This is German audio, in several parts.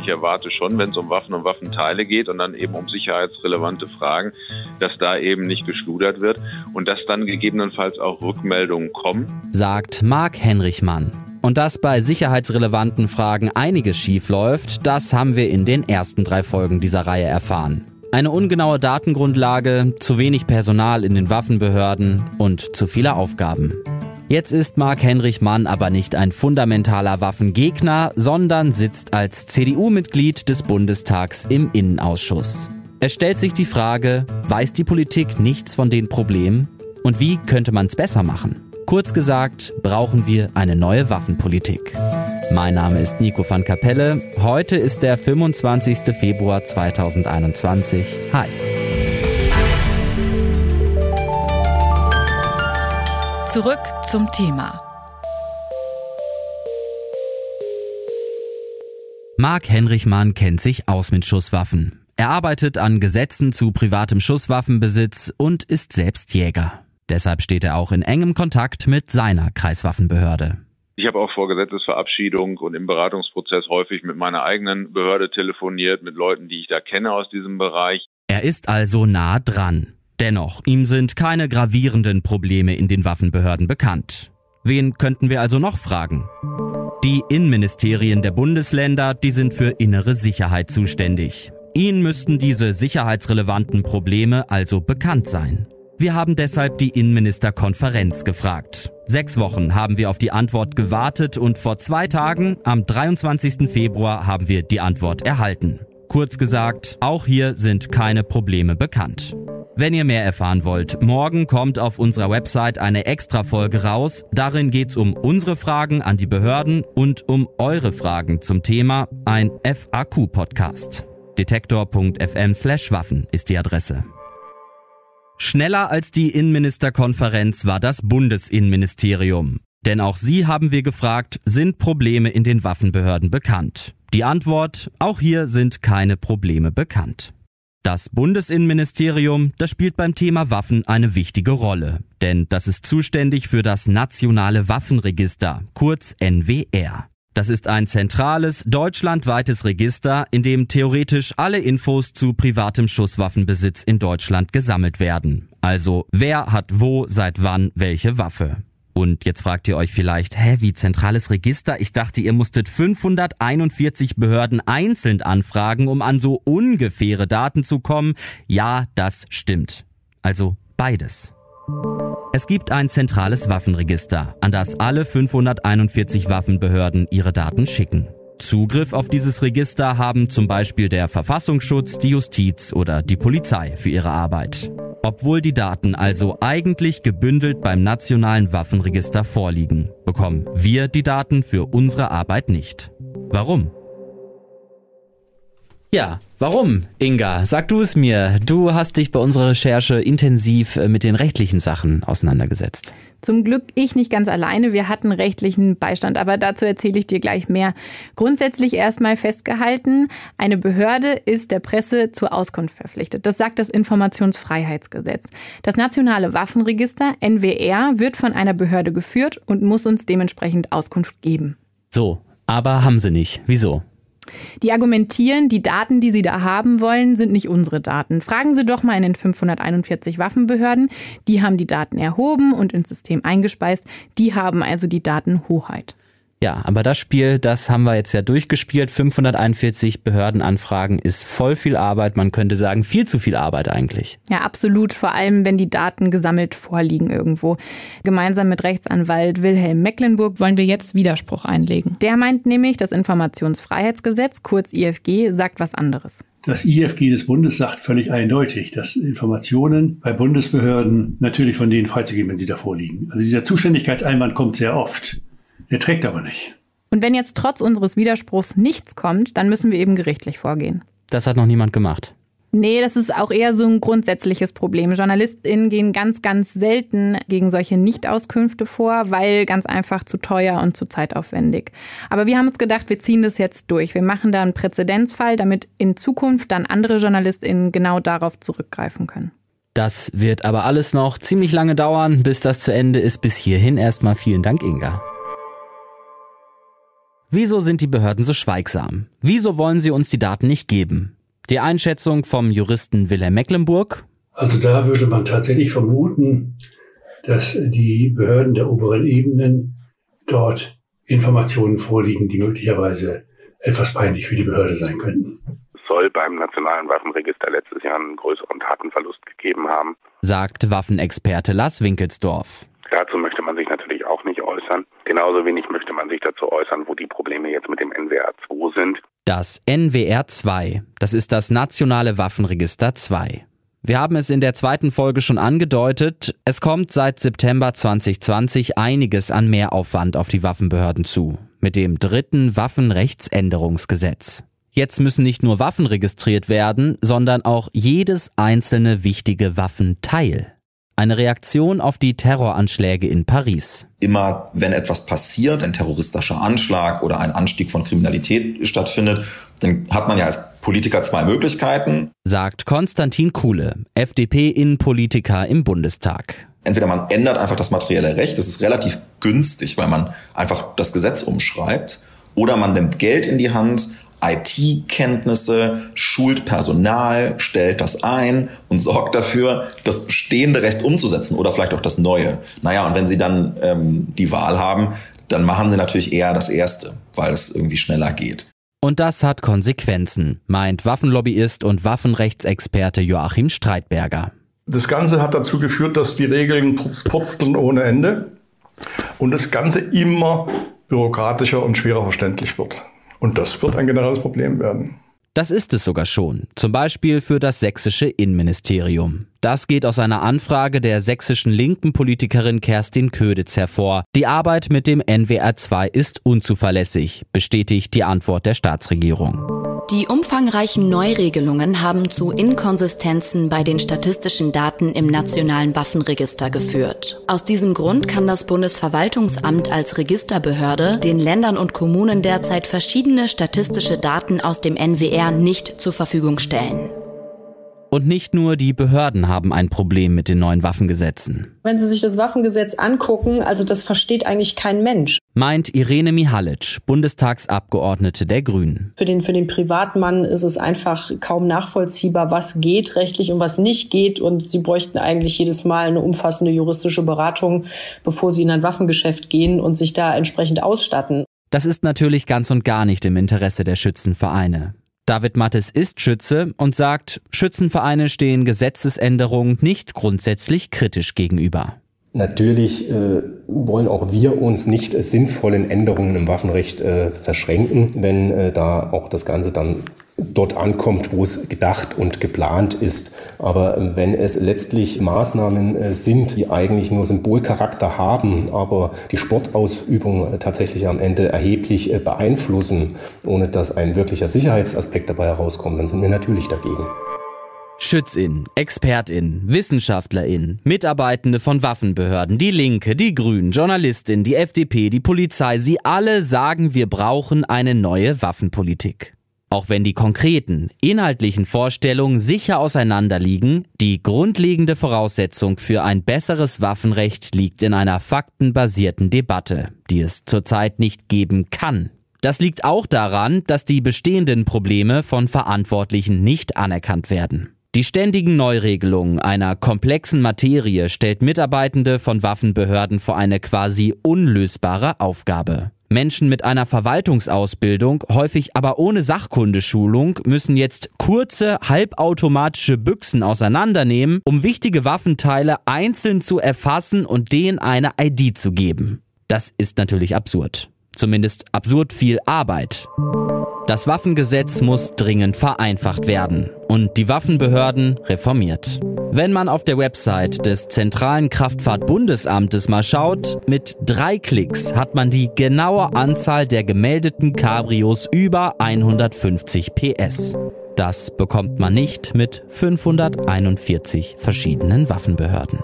Ich erwarte schon, wenn es um Waffen und Waffenteile geht und dann eben um sicherheitsrelevante Fragen, dass da eben nicht geschludert wird und dass dann gegebenenfalls auch Rückmeldungen kommen. Sagt Marc Henrichmann. Und dass bei sicherheitsrelevanten Fragen einiges schiefläuft, das haben wir in den ersten drei Folgen dieser Reihe erfahren. Eine ungenaue Datengrundlage, zu wenig Personal in den Waffenbehörden und zu viele Aufgaben. Jetzt ist Marc-Henrich Mann aber nicht ein fundamentaler Waffengegner, sondern sitzt als CDU-Mitglied des Bundestags im Innenausschuss. Es stellt sich die Frage, weiß die Politik nichts von den Problemen? Und wie könnte man es besser machen? Kurz gesagt, brauchen wir eine neue Waffenpolitik. Mein Name ist Nico van Kapelle. Heute ist der 25. Februar 2021. Hi. Zurück zum Thema. Marc Henrichmann kennt sich aus mit Schusswaffen. Er arbeitet an Gesetzen zu privatem Schusswaffenbesitz und ist selbst Jäger. Deshalb steht er auch in engem Kontakt mit seiner Kreiswaffenbehörde. Ich habe auch vor Gesetzesverabschiedung und im Beratungsprozess häufig mit meiner eigenen Behörde telefoniert, mit Leuten, die ich da kenne aus diesem Bereich. Er ist also nah dran. Dennoch, ihm sind keine gravierenden Probleme in den Waffenbehörden bekannt. Wen könnten wir also noch fragen? Die Innenministerien der Bundesländer, die sind für innere Sicherheit zuständig. Ihnen müssten diese sicherheitsrelevanten Probleme also bekannt sein. Wir haben deshalb die Innenministerkonferenz gefragt. Sechs Wochen haben wir auf die Antwort gewartet und vor zwei Tagen, am 23. Februar, haben wir die Antwort erhalten. Kurz gesagt, auch hier sind keine Probleme bekannt. Wenn ihr mehr erfahren wollt, morgen kommt auf unserer Website eine Extra-Folge raus. Darin geht's um unsere Fragen an die Behörden und um eure Fragen zum Thema, ein FAQ-Podcast. Detektor.fm slash Waffen ist die Adresse. Schneller als die Innenministerkonferenz war das Bundesinnenministerium. Denn auch sie haben wir gefragt, sind Probleme in den Waffenbehörden bekannt? Die Antwort, auch hier sind keine Probleme bekannt. Das Bundesinnenministerium, das spielt beim Thema Waffen eine wichtige Rolle, denn das ist zuständig für das Nationale Waffenregister, kurz NWR. Das ist ein zentrales, deutschlandweites Register, in dem theoretisch alle Infos zu privatem Schusswaffenbesitz in Deutschland gesammelt werden. Also wer hat wo seit wann welche Waffe. Und jetzt fragt ihr euch vielleicht, hä, wie zentrales Register? Ich dachte, ihr musstet 541 Behörden einzeln anfragen, um an so ungefähre Daten zu kommen. Ja, das stimmt. Also beides. Es gibt ein zentrales Waffenregister, an das alle 541 Waffenbehörden ihre Daten schicken. Zugriff auf dieses Register haben zum Beispiel der Verfassungsschutz, die Justiz oder die Polizei für ihre Arbeit. Obwohl die Daten also eigentlich gebündelt beim nationalen Waffenregister vorliegen, bekommen wir die Daten für unsere Arbeit nicht. Warum? Ja, warum, Inga? Sag du es mir. Du hast dich bei unserer Recherche intensiv äh, mit den rechtlichen Sachen auseinandergesetzt. Zum Glück ich nicht ganz alleine. Wir hatten rechtlichen Beistand, aber dazu erzähle ich dir gleich mehr. Grundsätzlich erstmal festgehalten, eine Behörde ist der Presse zur Auskunft verpflichtet. Das sagt das Informationsfreiheitsgesetz. Das Nationale Waffenregister, NWR, wird von einer Behörde geführt und muss uns dementsprechend Auskunft geben. So, aber haben sie nicht. Wieso? Die argumentieren, die Daten, die sie da haben wollen, sind nicht unsere Daten. Fragen Sie doch mal in den 541 Waffenbehörden. Die haben die Daten erhoben und ins System eingespeist. Die haben also die Datenhoheit. Ja, aber das Spiel, das haben wir jetzt ja durchgespielt. 541 Behördenanfragen ist voll viel Arbeit. Man könnte sagen, viel zu viel Arbeit eigentlich. Ja, absolut. Vor allem, wenn die Daten gesammelt vorliegen irgendwo. Gemeinsam mit Rechtsanwalt Wilhelm Mecklenburg wollen wir jetzt Widerspruch einlegen. Der meint nämlich, das Informationsfreiheitsgesetz, kurz IFG, sagt was anderes. Das IFG des Bundes sagt völlig eindeutig, dass Informationen bei Bundesbehörden natürlich von denen freizugeben, wenn sie da vorliegen. Also dieser Zuständigkeitseinwand kommt sehr oft. Er trägt aber nicht. Und wenn jetzt trotz unseres Widerspruchs nichts kommt, dann müssen wir eben gerichtlich vorgehen. Das hat noch niemand gemacht. Nee, das ist auch eher so ein grundsätzliches Problem. JournalistInnen gehen ganz, ganz selten gegen solche Nichtauskünfte vor, weil ganz einfach zu teuer und zu zeitaufwendig. Aber wir haben uns gedacht, wir ziehen das jetzt durch. Wir machen da einen Präzedenzfall, damit in Zukunft dann andere JournalistInnen genau darauf zurückgreifen können. Das wird aber alles noch ziemlich lange dauern, bis das zu Ende ist. Bis hierhin erstmal vielen Dank, Inga. Wieso sind die Behörden so schweigsam? Wieso wollen sie uns die Daten nicht geben? Die Einschätzung vom Juristen Wilhelm Mecklenburg? Also da würde man tatsächlich vermuten, dass die Behörden der oberen Ebenen dort Informationen vorliegen, die möglicherweise etwas peinlich für die Behörde sein könnten. Es soll beim Nationalen Waffenregister letztes Jahr einen größeren Datenverlust gegeben haben, sagt Waffenexperte Lars Winkelsdorf. Dazu möchte man sich natürlich auch nicht äußern. Genauso wenig möchte man sich dazu äußern, wo die Probleme jetzt mit dem NWR 2 sind. Das NWR 2, das ist das Nationale Waffenregister 2. Wir haben es in der zweiten Folge schon angedeutet, es kommt seit September 2020 einiges an Mehraufwand auf die Waffenbehörden zu, mit dem dritten Waffenrechtsänderungsgesetz. Jetzt müssen nicht nur Waffen registriert werden, sondern auch jedes einzelne wichtige Waffenteil. Eine Reaktion auf die Terroranschläge in Paris. Immer wenn etwas passiert, ein terroristischer Anschlag oder ein Anstieg von Kriminalität stattfindet, dann hat man ja als Politiker zwei Möglichkeiten. Sagt Konstantin Kuhle, FDP-Innenpolitiker im Bundestag. Entweder man ändert einfach das materielle Recht, das ist relativ günstig, weil man einfach das Gesetz umschreibt, oder man nimmt Geld in die Hand, IT-Kenntnisse, schult Personal, stellt das ein und sorgt dafür, das bestehende Recht umzusetzen oder vielleicht auch das neue. Naja, und wenn Sie dann ähm, die Wahl haben, dann machen Sie natürlich eher das Erste, weil es irgendwie schneller geht. Und das hat Konsequenzen, meint Waffenlobbyist und Waffenrechtsexperte Joachim Streitberger. Das Ganze hat dazu geführt, dass die Regeln purzteln ohne Ende und das Ganze immer bürokratischer und schwerer verständlich wird. Und das wird ein generelles Problem werden. Das ist es sogar schon, zum Beispiel für das sächsische Innenministerium. Das geht aus einer Anfrage der sächsischen linken Politikerin Kerstin Köditz hervor. Die Arbeit mit dem NWR 2 ist unzuverlässig, bestätigt die Antwort der Staatsregierung. Die umfangreichen Neuregelungen haben zu Inkonsistenzen bei den statistischen Daten im nationalen Waffenregister geführt. Aus diesem Grund kann das Bundesverwaltungsamt als Registerbehörde den Ländern und Kommunen derzeit verschiedene statistische Daten aus dem NWR nicht zur Verfügung stellen. Und nicht nur die Behörden haben ein Problem mit den neuen Waffengesetzen. Wenn Sie sich das Waffengesetz angucken, also das versteht eigentlich kein Mensch. Meint Irene Mihalic, Bundestagsabgeordnete der Grünen. Für den, für den Privatmann ist es einfach kaum nachvollziehbar, was geht rechtlich und was nicht geht. Und Sie bräuchten eigentlich jedes Mal eine umfassende juristische Beratung, bevor Sie in ein Waffengeschäft gehen und sich da entsprechend ausstatten. Das ist natürlich ganz und gar nicht im Interesse der Schützenvereine. David Mattes ist Schütze und sagt, Schützenvereine stehen Gesetzesänderungen nicht grundsätzlich kritisch gegenüber. Natürlich äh, wollen auch wir uns nicht sinnvollen Änderungen im Waffenrecht äh, verschränken, wenn äh, da auch das Ganze dann dort ankommt, wo es gedacht und geplant ist. Aber wenn es letztlich Maßnahmen äh, sind, die eigentlich nur Symbolcharakter haben, aber die Sportausübung tatsächlich am Ende erheblich äh, beeinflussen, ohne dass ein wirklicher Sicherheitsaspekt dabei herauskommt, dann sind wir natürlich dagegen. Schützin, Expertin, Wissenschaftlerin, Mitarbeitende von Waffenbehörden, die Linke, die Grünen, Journalistin, die FDP, die Polizei, sie alle sagen, wir brauchen eine neue Waffenpolitik. Auch wenn die konkreten, inhaltlichen Vorstellungen sicher auseinanderliegen, die grundlegende Voraussetzung für ein besseres Waffenrecht liegt in einer faktenbasierten Debatte, die es zurzeit nicht geben kann. Das liegt auch daran, dass die bestehenden Probleme von Verantwortlichen nicht anerkannt werden. Die ständigen Neuregelungen einer komplexen Materie stellt Mitarbeitende von Waffenbehörden vor eine quasi unlösbare Aufgabe. Menschen mit einer Verwaltungsausbildung, häufig aber ohne Sachkundeschulung, müssen jetzt kurze, halbautomatische Büchsen auseinandernehmen, um wichtige Waffenteile einzeln zu erfassen und denen eine ID zu geben. Das ist natürlich absurd. Zumindest absurd viel Arbeit. Das Waffengesetz muss dringend vereinfacht werden und die Waffenbehörden reformiert. Wenn man auf der Website des Zentralen Kraftfahrtbundesamtes mal schaut, mit drei Klicks hat man die genaue Anzahl der gemeldeten Cabrios über 150 PS. Das bekommt man nicht mit 541 verschiedenen Waffenbehörden.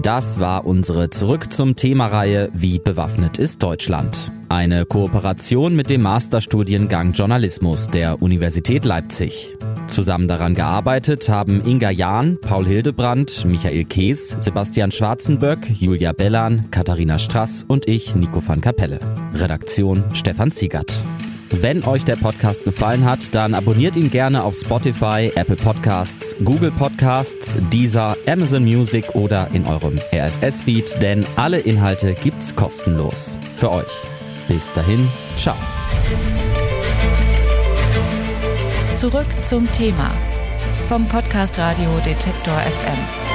Das war unsere Zurück zum Thema-Reihe Wie bewaffnet ist Deutschland? Eine Kooperation mit dem Masterstudiengang Journalismus der Universität Leipzig. Zusammen daran gearbeitet haben Inga Jahn, Paul Hildebrandt, Michael Kees, Sebastian Schwarzenböck, Julia Bellan, Katharina Strass und ich, Nico van Kapelle. Redaktion Stefan Ziegert. Wenn euch der Podcast gefallen hat, dann abonniert ihn gerne auf Spotify, Apple Podcasts, Google Podcasts, Deezer, Amazon Music oder in eurem RSS-Feed, denn alle Inhalte gibt's kostenlos. Für euch. Bis dahin, ciao. Zurück zum Thema vom Podcast Radio Detektor FM.